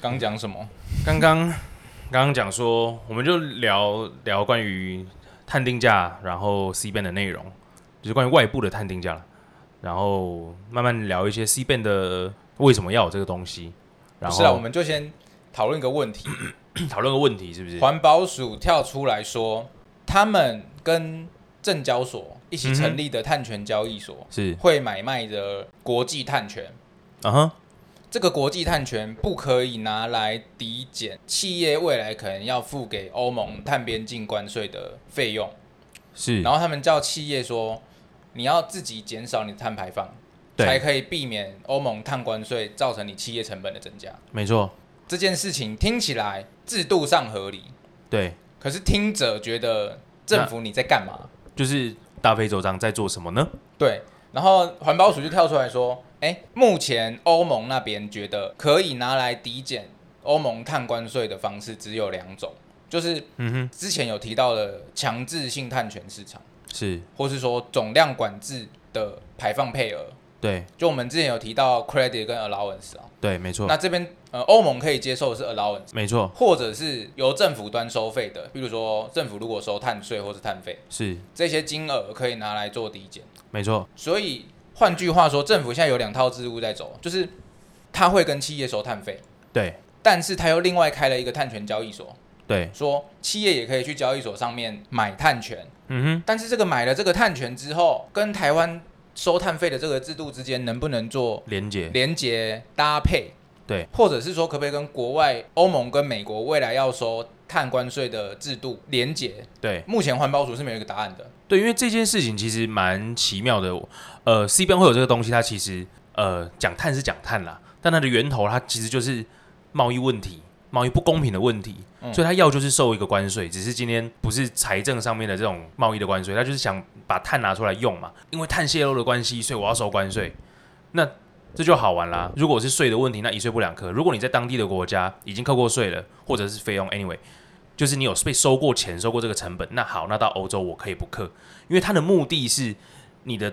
刚讲什么？刚刚刚刚讲说，我们就聊聊关于探定价，然后 C band 的内容，就是关于外部的探定价了，然后慢慢聊一些 C band 的为什么要有这个东西，然后是啊，我后们就先讨论一个问题。讨论个问题，是不是？环保署跳出来说，他们跟证交所一起成立的碳权交易所是，会买卖的国际碳权。嗯哼，这个国际碳权不可以拿来抵减企业未来可能要付给欧盟碳边境关税的费用，是，然后他们叫企业说，你要自己减少你的碳排放，才可以避免欧盟碳关税造成你企业成本的增加。没错，这件事情听起来制度上合理，对，可是听者觉得政府你在干嘛？就是大费周章在做什么呢？对，然后环保署就跳出来说，哎，目前欧盟那边觉得可以拿来抵减欧盟碳关税的方式只有两种，就是嗯哼，之前有提到的强制性碳权市场，是。或是说总量管制的排放配额。对，就我们之前有提到 credit 跟 allowance 啊，对，没错。那，这边呃欧盟可以接受的是 allowance，没错，或者是由政府端收费的，比如说政府如果收碳税或是碳费，是。这些金额可以拿来做抵减。没错，所以换句话说，政府现在有两套制度在走，就是他会跟企业收碳费，对，但是他又另外开了一个碳权交易所，对，说企业也可以去交易所上面买碳权，嗯哼，但是这个买了这个碳权之后，跟台湾收碳费的这个制度之间能不能做连接，连接搭配？对，或者是说可不可以跟国外欧盟跟美国未来要收碳关税的制度连接？对，目前环保署是没有一个答案的。对，因为这件事情其实蛮奇妙的。呃，C 边会有这个东西，它其实呃讲碳是讲碳啦，但它的源头它其实就是贸易问题、贸易不公平的问题，嗯所以它要就是收一个关税，只是今天不是财政上面的这种贸易的关税，它就是想把碳拿出来用嘛，因为碳泄漏的关系，所以我要收关税。那这就好玩啦。如果是税的问题，那一税不两课。如果你在当地的国家已经扣过税了，或者是费用，anyway，就是你有被收过钱、收过这个成本，那好，那到欧洲我可以不克，因为它的目的是你的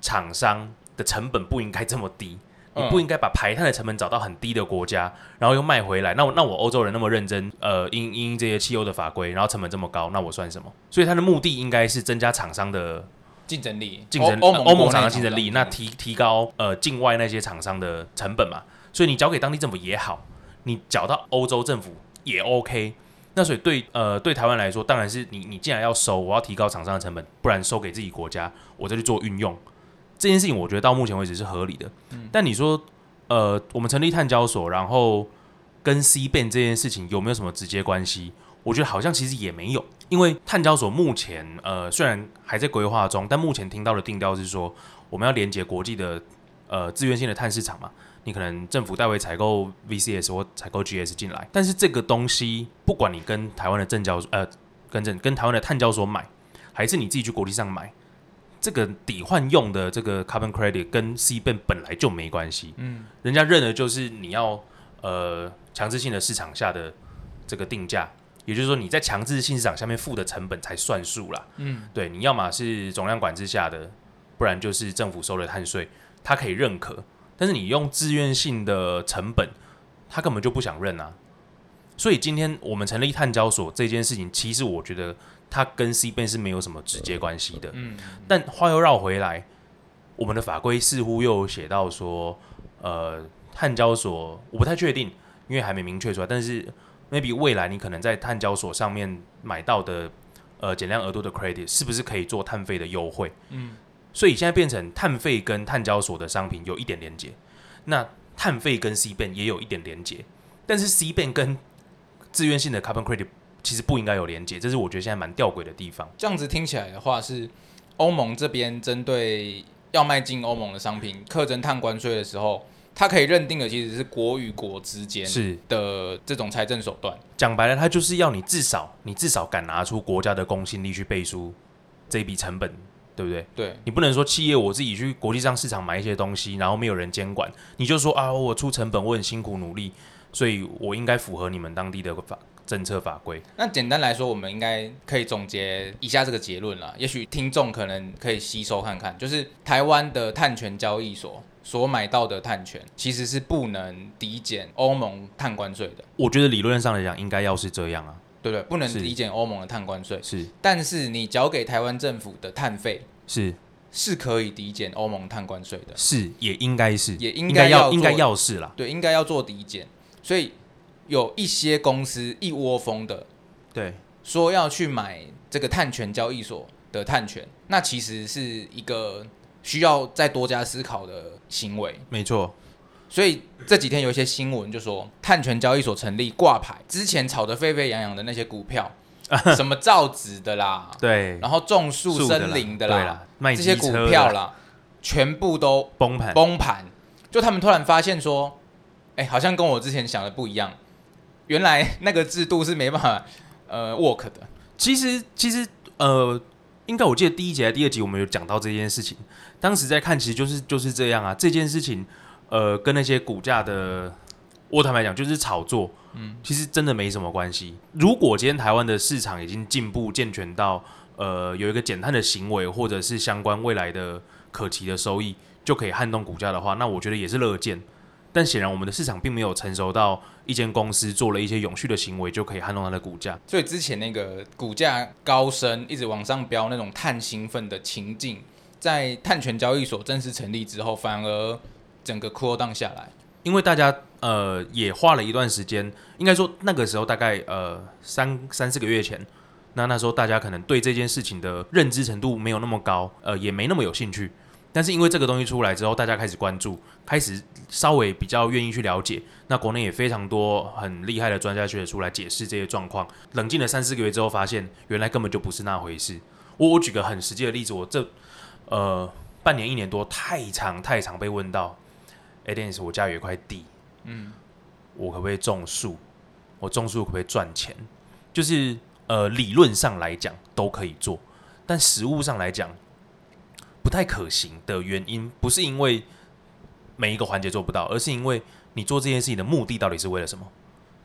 厂商的成本不应该这么低，你嗯不应该把排碳的成本找到很低的国家，然后又卖回来。那我那我欧洲人那么认真，呃，因因这些汽油的法规，然后成本这么高，那我算什么？所以它的目的应该是增加厂商的竞争力，竞争欧盟呃欧盟厂商竞争力，那提提高呃境外那些厂商的成本嘛，所以你交给当地政府也好，你缴到欧洲政府也 OK。那所以对呃对台湾来说，当然是你你既然要收，我要提高厂商的成本，不然收给自己国家，我再去做运用这件事情，我觉得到目前为止是合理的。但你说呃我们成立碳交所，然后跟 C band 这件事情有没有什么直接关系？我觉得好像其实也没有，因为碳交所目前呃虽然还在规划中，但目前听到的定调是说，我们要连接国际的呃自愿性的碳市场嘛，你可能政府代为采购 VCS 或采购 GS 进来，但是这个东西不管你跟台湾的证交呃跟证跟台湾的碳交所买，还是你自己去国际上买，这个抵换用的这个 carbon credit 跟 C band 本来就没关系，嗯，人家认的就是你要呃强制性的市场下的这个定价，也就是说你在强制性市场下面付的成本才算数啦。嗯，对，你要么是总量管制下的，不然就是政府收了碳税，它可以认可，但是你用自愿性的成本，他根本就不想认啊。所以今天我们成立碳交所这件事情，其实我觉得它跟 C 边是没有什么直接关系的。嗯，但话又绕回来，我们的法规似乎又写到说，呃，碳交所我不太确定，因为还没明确出来。但是 maybe 未来你可能在碳交所上面买到的呃减量额度的 credit 是不是可以做碳费的优惠？嗯，所以现在变成碳费跟碳交所的商品有一点连接，那碳费跟 C band 也有一点连接，但是 C band 跟自愿性的 carbon credit 其实不应该有连接，这是我觉得现在蛮吊诡的地方。这样子听起来的话是欧盟这边针对要卖进欧盟的商品课征碳关税的时候，它可以认定的其实是国与国之间是的这种财政手段。讲白了，它就是要你至少你至少敢拿出国家的公信力去背书这一笔成本，对不对？对，你不能说企业我自己去国际上市场买一些东西，然后没有人监管，你就说啊，我出成本，我很辛苦努力，所以我应该符合你们当地的法政策法规。那简单来说，我们应该可以总结以下这个结论了。也许听众可能可以吸收看看，就是台湾的碳权交易所所买到的碳权，其实是不能抵减欧盟碳关税的，我觉得理论上来讲应该要是这样啊，对不对？不能是。抵减欧盟的碳关税，是。但是你缴给台湾政府的碳费是。是可以抵减欧盟碳关税的，是，也应该是，也应应该要应该要是啦，对，应该要做抵减。所以有一些公司一窝蜂的对，说要去买这个碳权交易所的碳权，那其实是一个需要再多加思考的行为。没错，所以这几天有一些新闻就说，碳权交易所成立挂牌，之前炒得沸沸扬扬的那些股票，什么造纸的啦，对，然后种树森林的啦这些股票啦，全部都崩盘，崩盘。就他们突然发现说，哎、好像跟我之前想的不一样，原来那个制度是没办法呃 work 的。其实其实呃，应该我记得第一集还是第二集我们有讲到这件事情，当时在看其实就是就是这样啊，这件事情呃跟那些股价的，我坦白讲就是炒作，嗯，其实真的没什么关系。如果今天台湾的市场已经进步健全到呃有一个减碳的行为，或者是相关未来的可期的收益，就可以撼动股价的话，那我觉得也是乐见。但显然我们的市场并没有成熟到一间公司做了一些永续的行为就可以撼动它的股价。所以之前那个股价高升，一直往上飙那种碳兴奋的情境，在碳权交易所正式成立之后，反而整个 cool down 下来。因为大家呃也花了一段时间，应该说那个时候大概呃三三四个月前，那那时候大家可能对这件事情的认知程度没有那么高，呃也没那么有兴趣。但是因为这个东西出来之后，大家开始关注，开始稍微比较愿意去了解。那国内也非常多很厉害的专家学者出来解释这些状况。冷静了三四个月之后，发现原来根本就不是那回事。我我举个很实际的例子，我这呃半年一年多太长太长被问到，哎、e i s 我家有一块地，嗯，我可不可以种树？我种树可不可以赚钱？就是呃，理论上来讲都可以做，但实物上来讲不太可行的原因，不是因为每一个环节做不到，而是因为你做这件事情的目的到底是为了什么？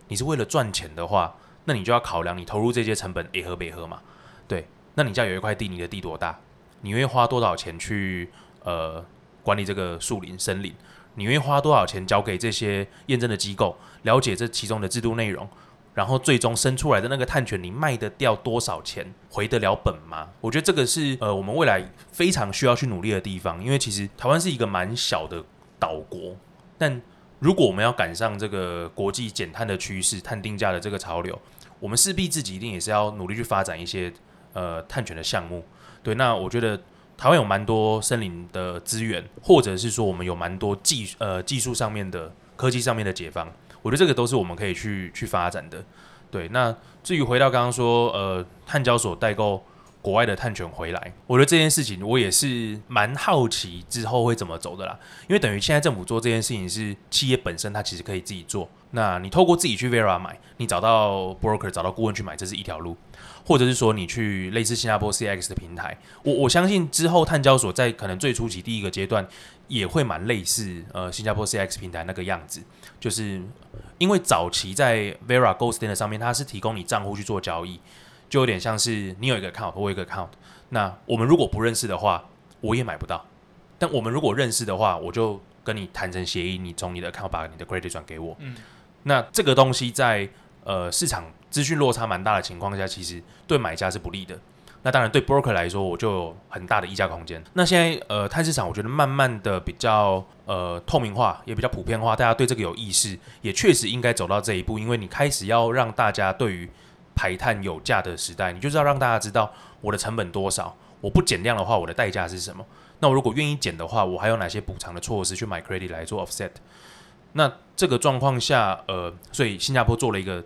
你是为了赚钱的话，那你就要考量你投入这些成本 A 和 B 和嘛？对，那你家有一块地，你的地多大？你愿意花多少钱去呃管理这个树林森林？你愿意花多少钱交给这些验证的机构，了解这其中的制度内容，然后最终生出来的那个碳权，你卖得掉多少钱，回得了本吗？我觉得这个是呃我们未来非常需要去努力的地方，因为其实台湾是一个蛮小的岛国，但如果我们要赶上这个国际减碳的趋势、碳定价的这个潮流，我们势必自己一定也是要努力去发展一些呃碳权的项目。对，那我觉得台湾有蛮多森林的资源，或者是说我们有蛮多技呃技术上面的科技上面的解放，我觉得这个都是我们可以去去发展的。对，那至于回到刚刚说呃碳交所代购国外的碳权回来，我觉得这件事情我也是蛮好奇之后会怎么走的啦。因为等于现在政府做这件事情是企业本身它其实可以自己做，那你透过自己去 Vera 买，你找到 broker 找到顾问去买，这是一条路。或者是说你去类似新加坡 CX 的平台，我我相信之后碳交所在可能最初期第一个阶段也会蛮类似呃新加坡 CX 平台那个样子，就是因为早期在 Vera Gold Standard 上面它是提供你账户去做交易，就有点像是你有一个 account，我有一个 account，那我们如果不认识的话，我也买不到，但我们如果认识的话，我就跟你谈成协议，你从你的 account 把你的 credit 转给我，嗯，那这个东西在呃市场资讯落差蛮大的情况下，其实对买家是不利的。那当然对 broker 来说，我就有很大的溢价空间。那现在呃碳市场，我觉得慢慢的比较呃透明化，也比较普遍化，大家对这个有意识，也确实应该走到这一步，因为你开始要让大家对于排碳有价的时代，你就是要让大家知道我的成本多少，我不减量的话，我的代价是什么。那我如果愿意减的话，我还有哪些补偿的措施去买 credit 来做 offset？那这个状况下，呃，所以新加坡做了一个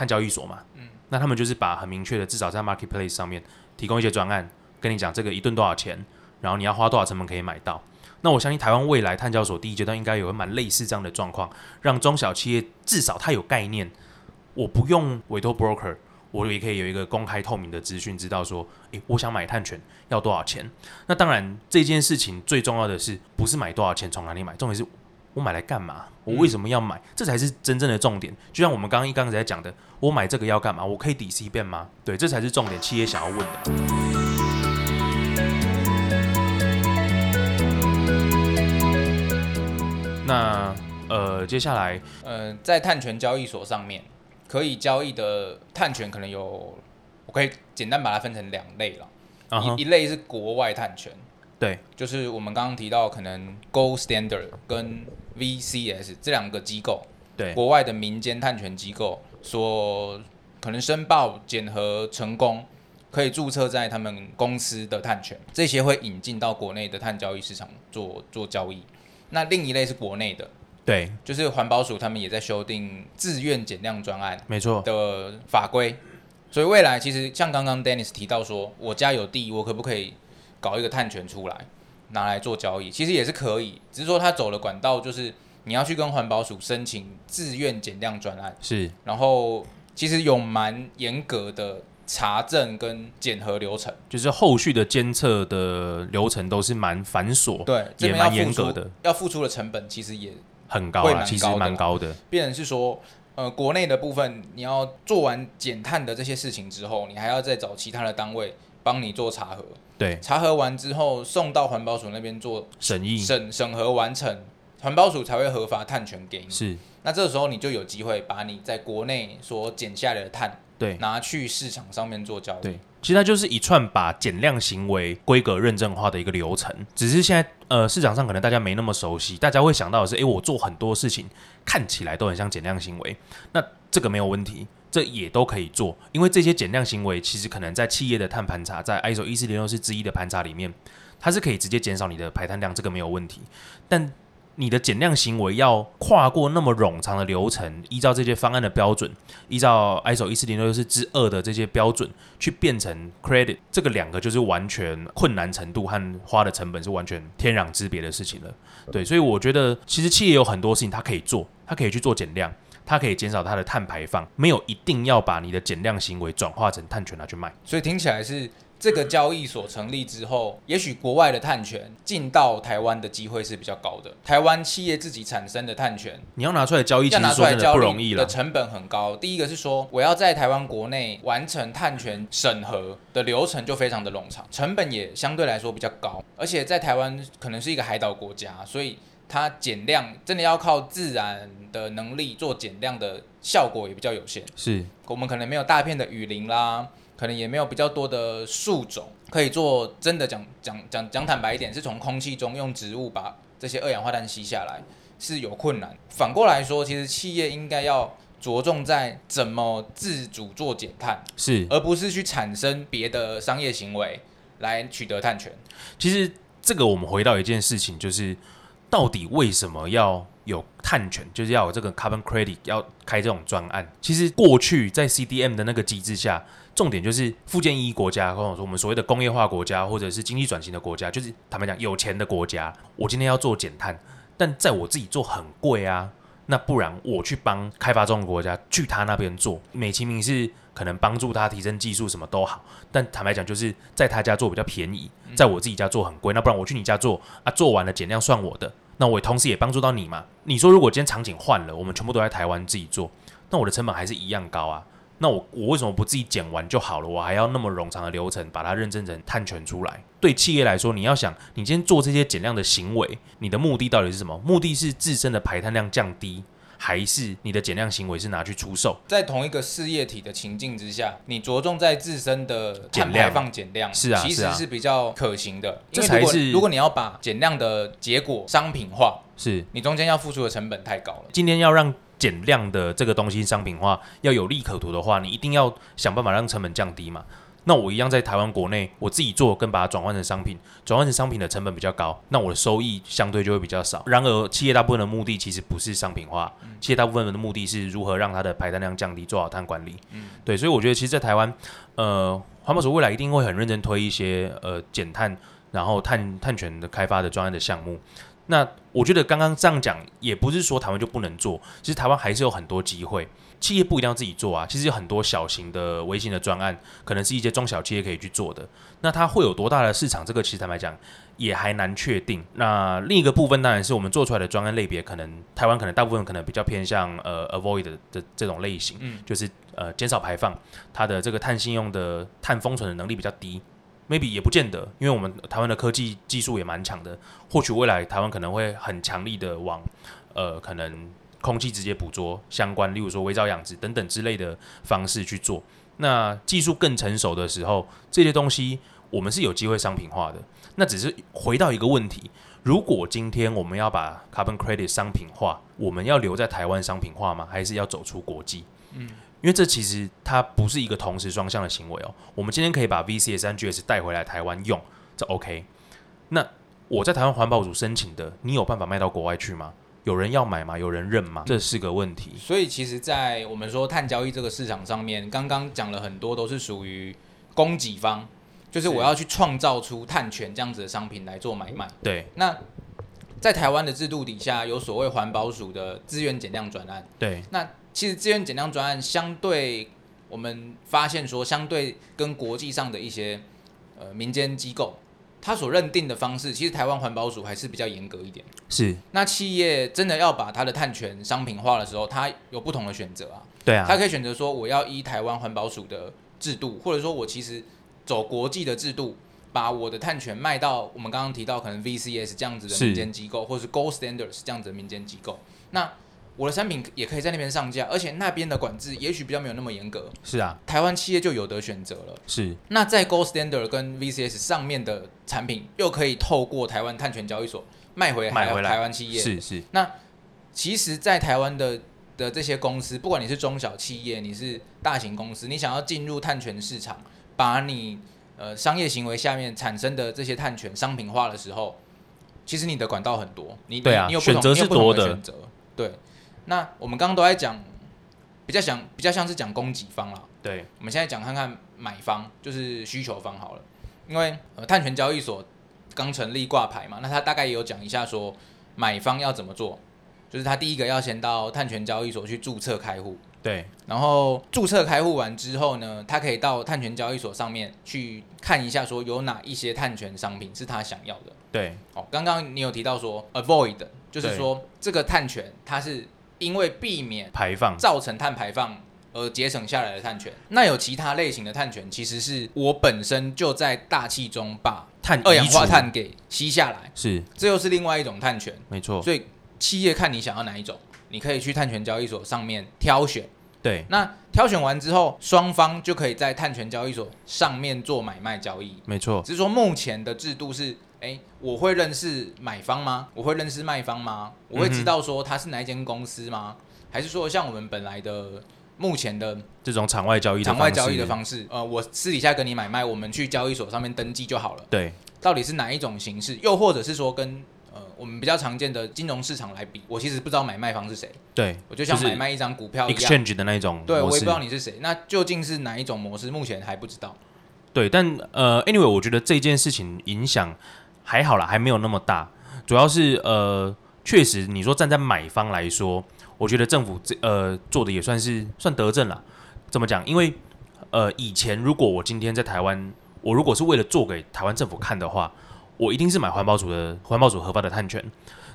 碳交易所嘛，嗯，那他们就是把很明确的，至少在 marketplace 上面提供一些专案，跟你讲这个一吨多少钱，然后你要花多少成本可以买到。那我相信台湾未来碳交所第一阶段应该有个蛮类似这样的状况，让中小企业至少它有概念，我不用委托 broker，我也可以有一个公开透明的资讯，知道说，诶，我想买碳权要多少钱。那当然这件事情最重要的是，不是买多少钱从哪里买，重点是我买来干嘛？我为什么要买？这才是真正的重点。就像我们刚刚一刚才在讲的，我买这个要干嘛？我可以抵 C 变吗？对，这才是重点。企业想要问的。那呃，接下来呃，在碳权交易所上面可以交易的碳权可能有，我可以简单把它分成两类了。一一类是国外碳权，对，就是我们刚刚提到可能 Gold Standard 跟 VCS 这两个机构，对。国外的民间探权机构所可能申报检核成功，可以注册在他们公司的碳权，这些会引进到国内的碳交易市场做做交易。那另一类是国内的，对，就是环保署他们也在修订自愿减量专案没错，的法规，所以未来其实像刚刚 Dennis 提到说，我家有地，我可不可以搞一个碳权出来，拿来做交易？其实也是可以，只是说他走的管道就是你要去跟环保署申请自愿减量专案，是然后其实有蛮严格的查证跟检核流程，就是后续的监测的流程都是蛮繁琐，对，这也蛮严格的，要付出的成本其实也很高啦，会蛮其实高蛮高的。变成是说，呃，国内的部分你要做完减碳的这些事情之后，你还要再找其他的单位帮你做查核，对，查核完之后送到环保署那边做审议。审审核完成，环保署才会核发碳权给你。是。那这时候你就有机会把你在国内所减下来的碳对。拿去市场上面做交易。对，其实它就是一串把减量行为规格认证化的一个流程，只是现在呃市场上可能大家没那么熟悉，大家会想到的是，诶，我做很多事情看起来都很像减量行为，那这个没有问题。这也都可以做，因为这些减量行为其实可能在企业的碳盘查，在 ISO 一四零六四之一的盘查里面，它是可以直接减少你的排碳量，这个没有问题。但你的减量行为要跨过那么冗长的流程，依照这些方案的标准，依照 ISO 一四零六四之二的这些标准去变成 credit，这个两个就是完全困难程度和花的成本是完全天壤之别的事情了。对，所以我觉得其实企业有很多事情它可以做，它可以去做减量。它可以减少它的碳排放，没有一定要把你的减量行为转化成碳权拿去卖。所以听起来是这个交易所成立之后，也许国外的碳权进到台湾的机会是比较高的。台湾企业自己产生的碳权你要拿出来交易，其实说真的不容易了。的成本很高。第一个是说，我要在台湾国内完成碳权审核的流程就非常的冗长，成本也相对来说比较高，而且在台湾可能是一个海岛国家，所以它减量真的要靠自然的能力做减量的效果也比较有限。是我们可能没有大片的雨林啦，可能也没有比较多的树种可以做。真的讲讲讲讲坦白一点，是从空气中用植物把这些二氧化碳吸下来是有困难。反过来说，其实企业应该要着重在怎么自主做减碳，是，而不是去产生别的商业行为来取得碳权。其实这个我们回到一件事情，就是到底为什么要有碳权，就是要有这个 carbon credit，要开这种专案？其实过去在 CDM 的那个机制下，重点就是附件一国家，或者说我们所谓的工业化国家，或者是经济转型的国家，就是坦白讲有钱的国家，我今天要做减碳，但在我自己做很贵啊。那不然我去帮开发中国家去他那边做，美其名是可能帮助他提升技术什么都好，但坦白讲就是在他家做比较便宜，在我自己家做很贵。那不然我去你家做啊，做完了减量算我的，那我同时也帮助到你嘛。你说如果今天场景换了，我们全部都在台湾自己做，那我的成本还是一样高啊。那我我为什么不自己剪完就好了？我还要那么冗长的流程把它认证成探权出来？对企业来说，你要想，你今天做这些减量的行为，你的目的到底是什么？目的是自身的排碳量降低，还是你的减量行为是拿去出售？在同一个事业体的情境之下，你着重在自身的碳排放减量，是啊其实是比较可行的。因这为如果才是如果你要把减量的结果商品化，是你中间要付出的成本太高了。今天要让减量的这个东西商品化，要有利可图的话，你一定要想办法让成本降低嘛。那我一样在台湾国内，我自己做跟把它转换成商品，转换成商品的成本比较高，那我的收益相对就会比较少。然而，企业大部分的目的其实不是商品化，企业大部分的目的是如何让它的排碳量降低，做好碳管理。对，所以我觉得其实，在台湾，呃，环保署未来一定会很认真推一些呃减碳，然后碳碳权的开发的专案的项目。那我觉得刚刚这样讲，也不是说台湾就不能做，其实台湾还是有很多机会。企业不一定要自己做啊，其实有很多小型的、微型的专案，可能是一些中小企业可以去做的。那它会有多大的市场？这个其实坦白讲也还难确定。那另一个部分当然是我们做出来的专案类别，可能台湾可能大部分可能比较偏向呃 avoid 的这种类型，就是呃减少排放，它的这个碳信用的碳封存的能力比较低。maybe 也不见得，因为我们台湾的科技技术也蛮强的，或许未来台湾可能会很强力的往呃可能空气直接捕捉相关，例如说微藻养殖等等之类的方式去做。那技术更成熟的时候，这些东西我们是有机会商品化的。那只是回到一个问题：如果今天我们要把 carbon credit 商品化，我们要留在台湾商品化吗？还是要走出国际？嗯，因为这其实它不是一个同时双向的行为哦。我们今天可以把 VCS 和 GS 带回来台湾用，这 OK。那我在台湾环保署申请的，你有办法卖到国外去吗？有人要买吗？有人认吗？这是个问题。所以其实，在我们说碳交易这个市场上面，刚刚讲了很多都是属于供给方，就是我要去创造出碳权这样子的商品来做买卖。对，那在台湾的制度底下，有所谓环保署的资源减量专案。对，那其实资源减量专案相对我们发现说，相对跟国际上的一些呃民间机构。他所认定的方式，其实台湾环保署还是比较严格一点。是，那企业真的要把它的碳权商品化的时候，它有不同的选择啊。对啊，它可以选择说，我要依台湾环保署的制度，或者说我其实走国际的制度，把我的碳权卖到我们刚刚提到可能 VCS 这样子的民间机构，或者是 Gold Standards 这样子的民间机构。那我的产品也可以在那边上架，而且那边的管制也许比较没有那么严格。是啊，台湾企业就有得选择了。是，那在 Gold Standard 跟 VCS 上面的产品，又可以透过台湾碳权交易所卖回买回来台湾企业。是是。那其实，在台湾的的这些公司，不管你是中小企业，你是大型公司，你想要进入碳权市场，把你呃商业行为下面产生的这些碳权商品化的时候，其实你的管道很多。你对啊，你有选择是多的选择。对。那我们刚刚都在讲，比较想比较像是讲供给方啦。对，我们现在讲看看买方，就是需求方好了。因为呃，碳权交易所刚成立挂牌嘛，那他大概也有讲一下说，买方要怎么做，就是他第一个要先到碳权交易所去注册开户。对，然后注册开户完之后呢，他可以到碳权交易所上面去看一下，说有哪一些碳权商品是他想要的。对，哦，刚刚你有提到说 avoid，就是说这个碳权它是。因为避免排放造成碳排放而节省下来的碳权，那有其他类型的碳权，其实是我本身就在大气中把碳二氧化碳给吸下来，是，这又是另外一种碳权，没错。所以企业看你想要哪一种，你可以去碳权交易所上面挑选。对，那挑选完之后，双方就可以在碳权交易所上面做买卖交易。没错，只是说目前的制度是。哎，我会认识买方吗？我会认识卖方吗？我会知道说他是哪一间公司吗？还是说像我们本来的目前的这种场外交易、场外交易的方式？呃，我私底下跟你买卖，我们去交易所上面登记就好了。对，到底是哪一种形式？又或者是说跟呃我们比较常见的金融市场来比，我其实不知道买卖方是谁。对，我就像买卖一张股票一样，exchange 的那一种。对，我也不知道你是谁。那究竟是哪一种模式？目前还不知道。对，但呃，anyway，我觉得这件事情影响。还好啦，还没有那么大。主要是呃，确实你说站在买方来说，我觉得政府这呃做的也算是算得正了。怎么讲？因为呃以前如果我今天在台湾，我如果是为了做给台湾政府看的话，我一定是买环保署的环保署核发的碳权。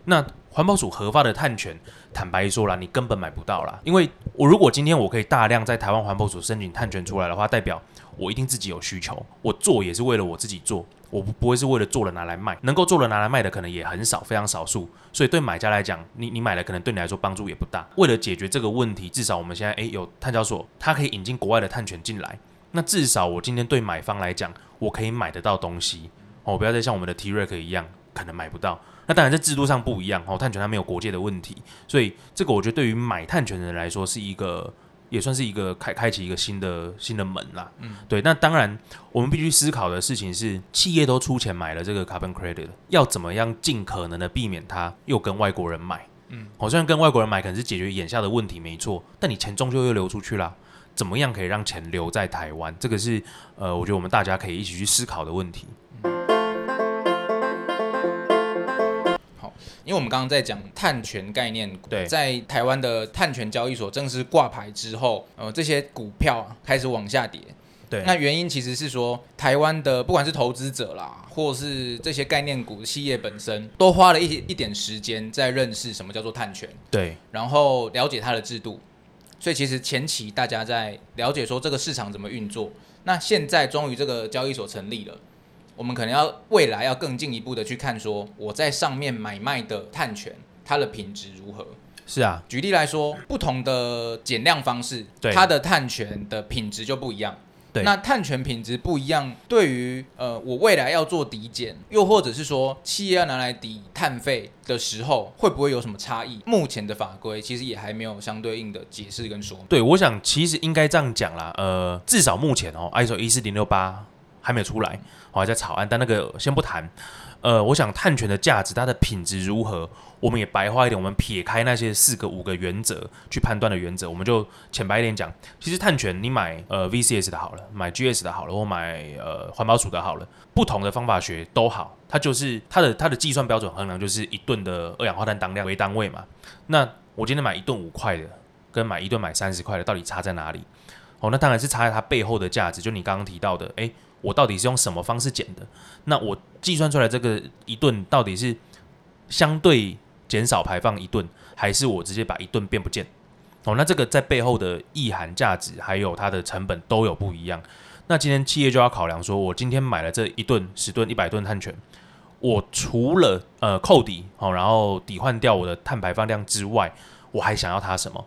那环保署核发的碳权，坦白说了，你根本买不到啦。因为我如果今天我可以大量在台湾环保署申请碳权出来的话，代表我一定自己有需求，我做也是为了我自己做。我不不会是为了做了拿来卖，能够做了拿来卖的可能也很少，非常少数。所以对买家来讲，你你买了可能对你来说帮助也不大。为了解决这个问题，至少我们现在诶有碳交所，它可以引进国外的碳权进来。那至少我今天对买方来讲，我可以买得到东西哦，不要再像我们的 T Rex 一样可能买不到。那当然在制度上不一样哦，碳权它没有国界的问题，所以这个我觉得对于买碳权的人来说是一个。也算是一个开开启一个新的新的门啦，嗯，对。那当然，我们必须思考的事情是，企业都出钱买了这个 carbon credit，要怎么样尽可能的避免它又跟外国人买？嗯，好，虽然跟外国人买可能是解决眼下的问题没错，但你钱终究又流出去了，怎么样可以让钱留在台湾？这个是呃，我觉得我们大家可以一起去思考的问题。因为我们刚刚在讲碳权概念股，对，在台湾的碳权交易所正式挂牌之后，呃，这些股票开始往下跌。对，那原因其实是说，台湾的不管是投资者啦，或是这些概念股企业本身，都花了一一点时间在认识什么叫做碳权，对，然后了解它的制度。所以其实前期大家在了解说这个市场怎么运作，那现在终于这个交易所成立了。我们可能要未来要更进一步的去看，说我在上面买卖的碳权，它的品质如何。是啊，举例来说，不同的减量方式，对它的碳权的品质就不一样。对那碳权品质不一样，对于呃我未来要做抵减，又或者是说企业要拿来抵碳费的时候，会不会有什么差异？目前的法规其实也还没有相对应的解释跟说明。对，我想其实应该这样讲啦，呃，至少目前哦，ISO 一四零六八还没有出来，我还在草案，但那个先不谈。呃，我想碳权的价值，它的品质如何，我们也白话一点，我们撇开那些四个五个原则去判断的原则，我们就浅白一点讲，其实碳权你买呃 VCS 的好了，买 GS 的好了，或买呃环保署的好了，不同的方法学都好，它就是它的它的计算标准衡量就是一吨的二氧化碳当量为单位嘛。那我今天买一吨五块的，跟买一吨买三十块的，到底差在哪里？哦，那当然是差在它背后的价值，就你刚刚提到的，诶，我到底是用什么方式减的？那我计算出来这个一吨到底是相对减少排放一吨，还是我直接把一吨变不见？哦，那这个在背后的意涵、价值还有它的成本都有不一样。那今天企业就要考量说，我今天买了这一吨、十吨、一百吨碳权，我除了呃扣抵哦，然后抵换掉我的碳排放量之外，我还想要它什么？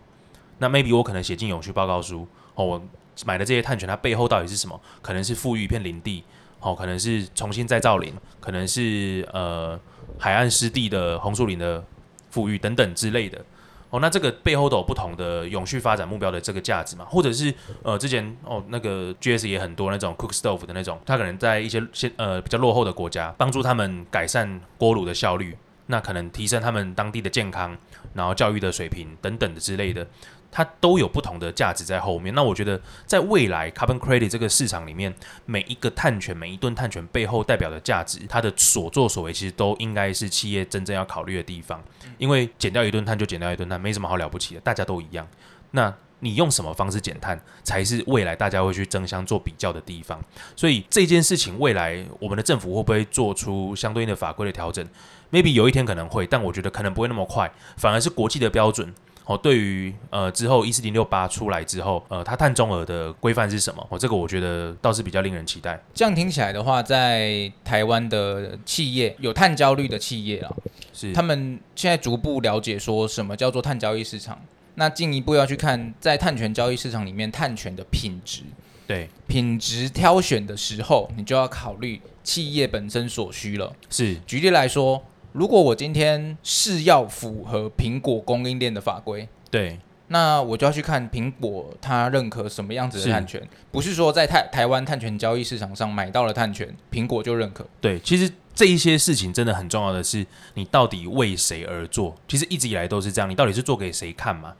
那 maybe 我可能写进永续报告书哦，我买的这些碳权它背后到底是什么？可能是富裕一片林地，哦，可能是重新再造林，可能是呃海岸湿地的红树林的富裕等等之类的。哦，那这个背后都有不同的永续发展目标的这个价值嘛，或者是呃之前哦那个 GS 也很多那种 cook stove 的那种，它可能在一些先呃比较落后的国家，帮助他们改善锅炉的效率，那可能提升他们当地的健康，然后教育的水平等等的之类的。它都有不同的价值在后面。那我觉得，在未来 carbon credit 这个市场里面，每一个碳权、每一吨碳权背后代表的价值，它的所作所为，其实都应该是企业真正要考虑的地方。因为减掉一吨碳就减掉一吨碳，没什么好了不起的，大家都一样。那你用什么方式减碳，才是未来大家会去争相做比较的地方。所以这件事情，未来我们的政府会不会做出相对应的法规的调整？maybe 有一天可能会，但我觉得可能不会那么快，反而是国际的标准。哦，对于呃之后一四零六八出来之后，呃，它碳中和的规范是什么？哦，这个我觉得倒是比较令人期待。这样听起来的话，在台湾的企业有碳焦虑的企业啊，是他们现在逐步了解说什么叫做碳交易市场。那进一步要去看在碳权交易市场里面碳权的品质，对，品质挑选的时候，你就要考虑企业本身所需了。是举例来说，如果我今天是要符合苹果供应链的法规，对，那我就要去看苹果它认可什么样子的是碳权，不是说在台台湾碳权交易市场上买到了碳权，苹果就认可。对，其实这一些事情真的很重要的是，你到底为谁而做？其实一直以来都是这样，你到底是做给谁看嘛？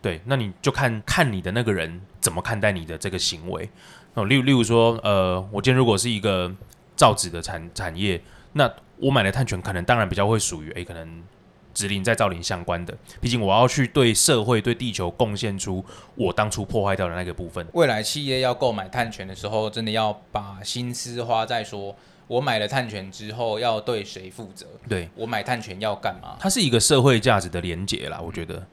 对，那你就看看你的那个人怎么看待你的这个行为哦。例如，例如说，呃，我今天如果是一个造纸的产产业，那我买的碳权可能当然比较会属于诶，可能植林再造林相关的，毕竟我要去对社会、对地球贡献出我当初破坏掉的那个部分。未来企业要购买碳权的时候，真的要把心思花在说，我买了碳权之后要对谁负责？对，我买碳权要干嘛？它是一个社会价值的连结啦，我觉得。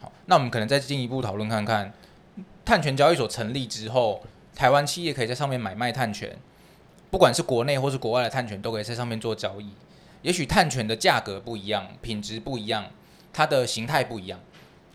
好，那我们可能再进一步讨论看看，碳权交易所成立之后，台湾企业可以在上面买卖碳权，不管是国内或是国外的碳权，都可以在上面做交易。也许碳权的价格不一样，品质不一样，它的形态不一样，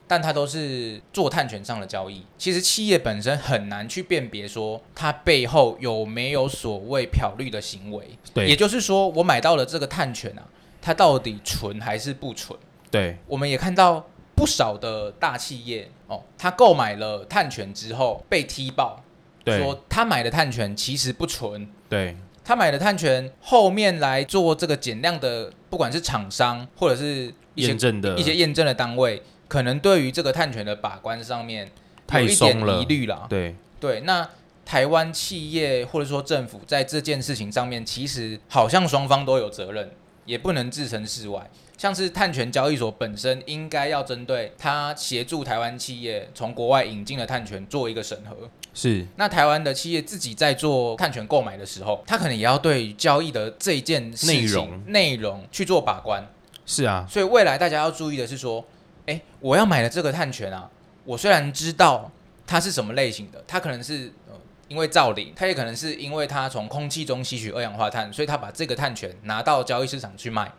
但它都是做碳权上的交易。其实企业本身很难去辨别说它背后有没有所谓漂绿的行为。对，也就是说，我买到了这个碳权啊，它到底纯还是不纯？对，我们也看到不少的大企业哦，他购买了碳权之后被踢爆，对，说他买的碳权其实不纯，对，他买的碳权后面来做这个减量的，不管是厂商或者是一些验证的。一些验证的单位，可能对于这个碳权的把关上面有太一点松了。疑虑啦。对，对，那台湾企业或者说政府在这件事情上面，其实好像双方都有责任，也不能置身事外。像是碳权交易所本身应该要针对它协助台湾企业从国外引进的碳权做一个审核。是，那台湾的企业自己在做碳权购买的时候，他可能也要对交易的这一件事情内容内容去做把关。是啊，所以未来大家要注意的是说，诶，我要买的这个碳权啊，我虽然知道它是什么类型的，它可能是呃因为造林，它也可能是因为它从空气中吸取二氧化碳，所以它把这个碳权拿到交易市场去卖。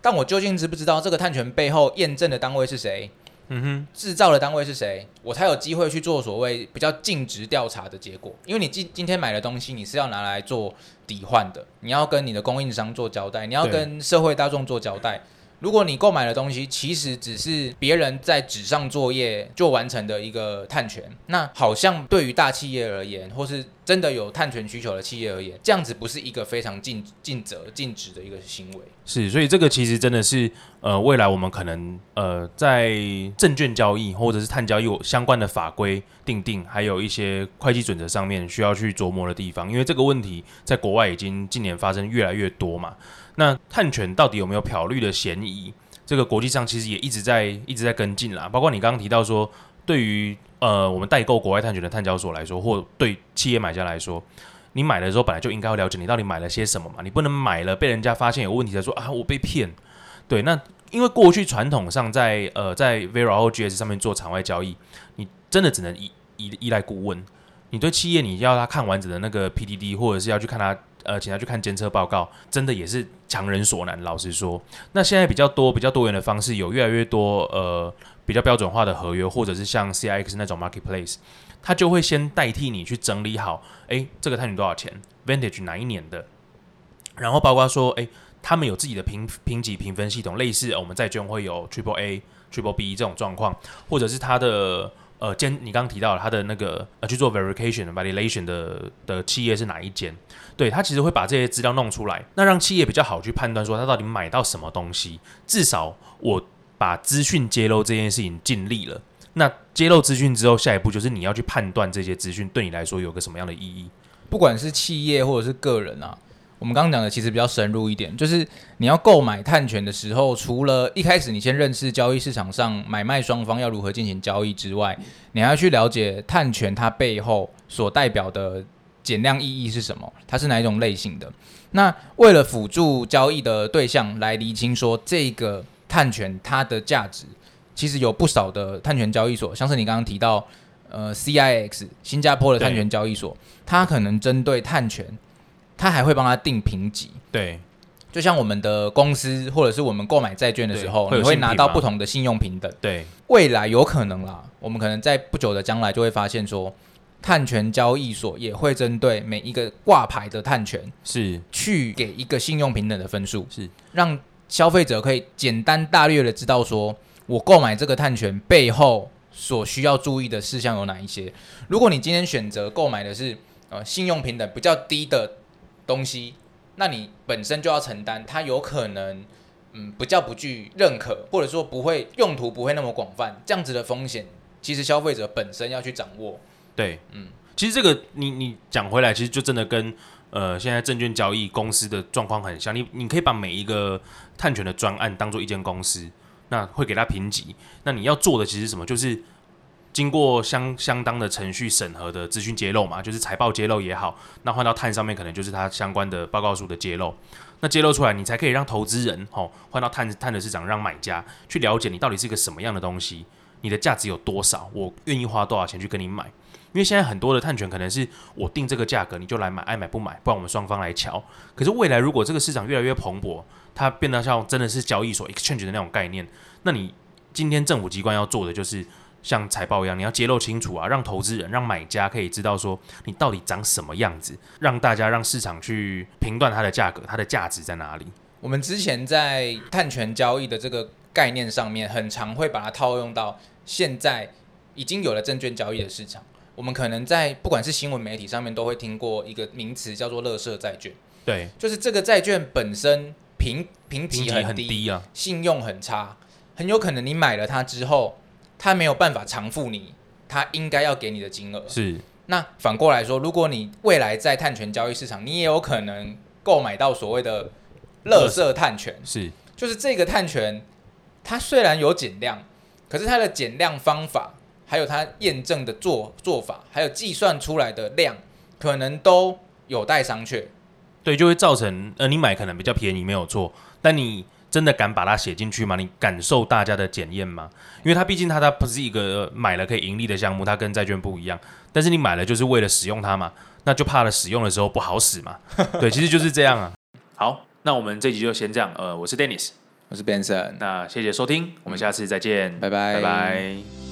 但我究竟知不知道这个碳权背后验证的单位是谁？嗯哼，制造的单位是谁，我才有机会去做所谓比较尽职调查的结果。因为你今今天买的东西，你是要拿来做抵换的，你要跟你的供应商做交代，你要跟社会大众做交代。如果你购买的东西其实只是别人在纸上作业就完成的一个碳权，那好像对于大企业而言，或是真的有碳权需求的企业而言，这样子不是一个非常尽尽责尽职的一个行为。是，所以这个其实真的是呃，未来我们可能呃，在证券交易或者是碳交易相关的法规定定，还有一些会计准则上面需要去琢磨的地方，因为这个问题在国外已经近年发生越来越多嘛。那碳权到底有没有漂绿的嫌疑？这个国际上其实也一直在一直在跟进啦，包括你刚刚提到说，对于呃我们代购国外碳权的碳交所来说，或对企业买家来说，你买的时候本来就应该要了解你到底买了些什么嘛，你不能买了被人家发现有问题才说啊我被骗。对，那因为过去传统上在呃在 Vera 或 GS 上面做场外交易，你真的只能依依依赖顾问。你对企业你要他看完整的那个 PDD，或者是要去看他呃请他去看监测报告，真的也是强人所难。老实说，那现在比较多比较多元的方式，有越来越多呃比较标准化的合约，或者是像 CIX 那种 marketplace，它就会先代替你去整理好，诶，这个碳权多少钱，Vantage 哪一年的，然后包括说，诶，他们有自己的评评级评分系统，类似、我们债券会有 Triple A、Triple B 这种状况，或者是它的呃监，你刚刚提到了它的那个呃去做 verification、validation 的的企业是哪一间？对，它其实会把这些资料弄出来，那让企业比较好去判断说它到底买到什么东西。至少我把资讯揭露这件事情尽力了。那揭露资讯之后，下一步就是你要去判断这些资讯对你来说有个什么样的意义。不管是企业或者是个人啊，我们刚刚讲的其实比较深入一点，就是你要购买碳权的时候，除了一开始你先认识交易市场上买卖双方要如何进行交易之外，你还要去了解碳权它背后所代表的减量意义是什么，它是哪一种类型的。那为了辅助交易的对象来厘清说这个碳权它的价值，其实有不少的碳权交易所，像是你刚刚提到。呃，CIX 新加坡的碳权交易所，它可能针对碳权，它还会帮它定评级。对，就像我们的公司或者是我们购买债券的时候，你会拿到不同的信用平等。对，未来有可能啦，我们可能在不久的将来就会发现说，碳权交易所也会针对每一个挂牌的碳权，是去给一个信用平等的分数，是，让消费者可以简单大略的知道说，我购买这个碳权背后所需要注意的事项有哪一些。如果你今天选择购买的是呃信用平等比较低的东西，那你本身就要承担它有可能嗯不叫不具认可，或者说不会用途不会那么广泛这样子的风险，其实消费者本身要去掌握。对，嗯嗯，其实这个你你讲回来，其实就真的跟呃现在证券交易公司的状况很像。你你可以把每一个碳权的专案当做一间公司，那会给它评级。那你要做的其实什么？就是经过相相当的程序审核的资讯揭露嘛，就是财报揭露也好，那换到碳上面可能就是它相关的报告书的揭露。那揭露出来，你才可以让投资人吼换到碳碳的市场，让买家去了解你到底是一个什么样的东西，你的价值有多少，我愿意花多少钱去跟你买。因为现在很多的碳权可能是我定这个价格你就来买，爱买不买，不然我们双方来瞧。可是未来如果这个市场越来越蓬勃，它变得像真的是交易所 exchange 的那种概念，那你今天政府机关要做的就是像财报一样，你要揭露清楚啊，让投资人、让买家可以知道说你到底长什么样子，让大家让市场去评断它的价格，它的价值在哪里。我们之前在碳权交易的这个概念上面，很常会把它套用到现在已经有了证券交易的市场。我们可能在不管是新闻媒体上面都会听过一个名词叫做“乐色债券对”，，就是这个债券本身评评评级级很低，很低啊，信用很差，很有可能你买了它之后，它没有办法偿付你它应该要给你的金额。是。那反过来说，如果你未来在碳权交易市场，你也有可能购买到所谓的乐色碳权，是，就是这个碳权，它虽然有减量，可是它的减量方法，还有它验证的做做法，还有计算出来的量，可能都有待商榷。对，就会造成呃，你买可能比较便宜没有错，但你真的敢把它写进去吗？你感受大家的检验吗？因为它毕竟它它不是一个呃买了可以盈利的项目，它跟债券不一样。但是你买了就是为了使用它嘛，那就怕了使用的时候不好使嘛。对，其实就是这样啊。好，那我们这集就先这样。呃，我是 Dennis，我是 Benson，那谢谢收听，我们下次再见，拜拜拜拜。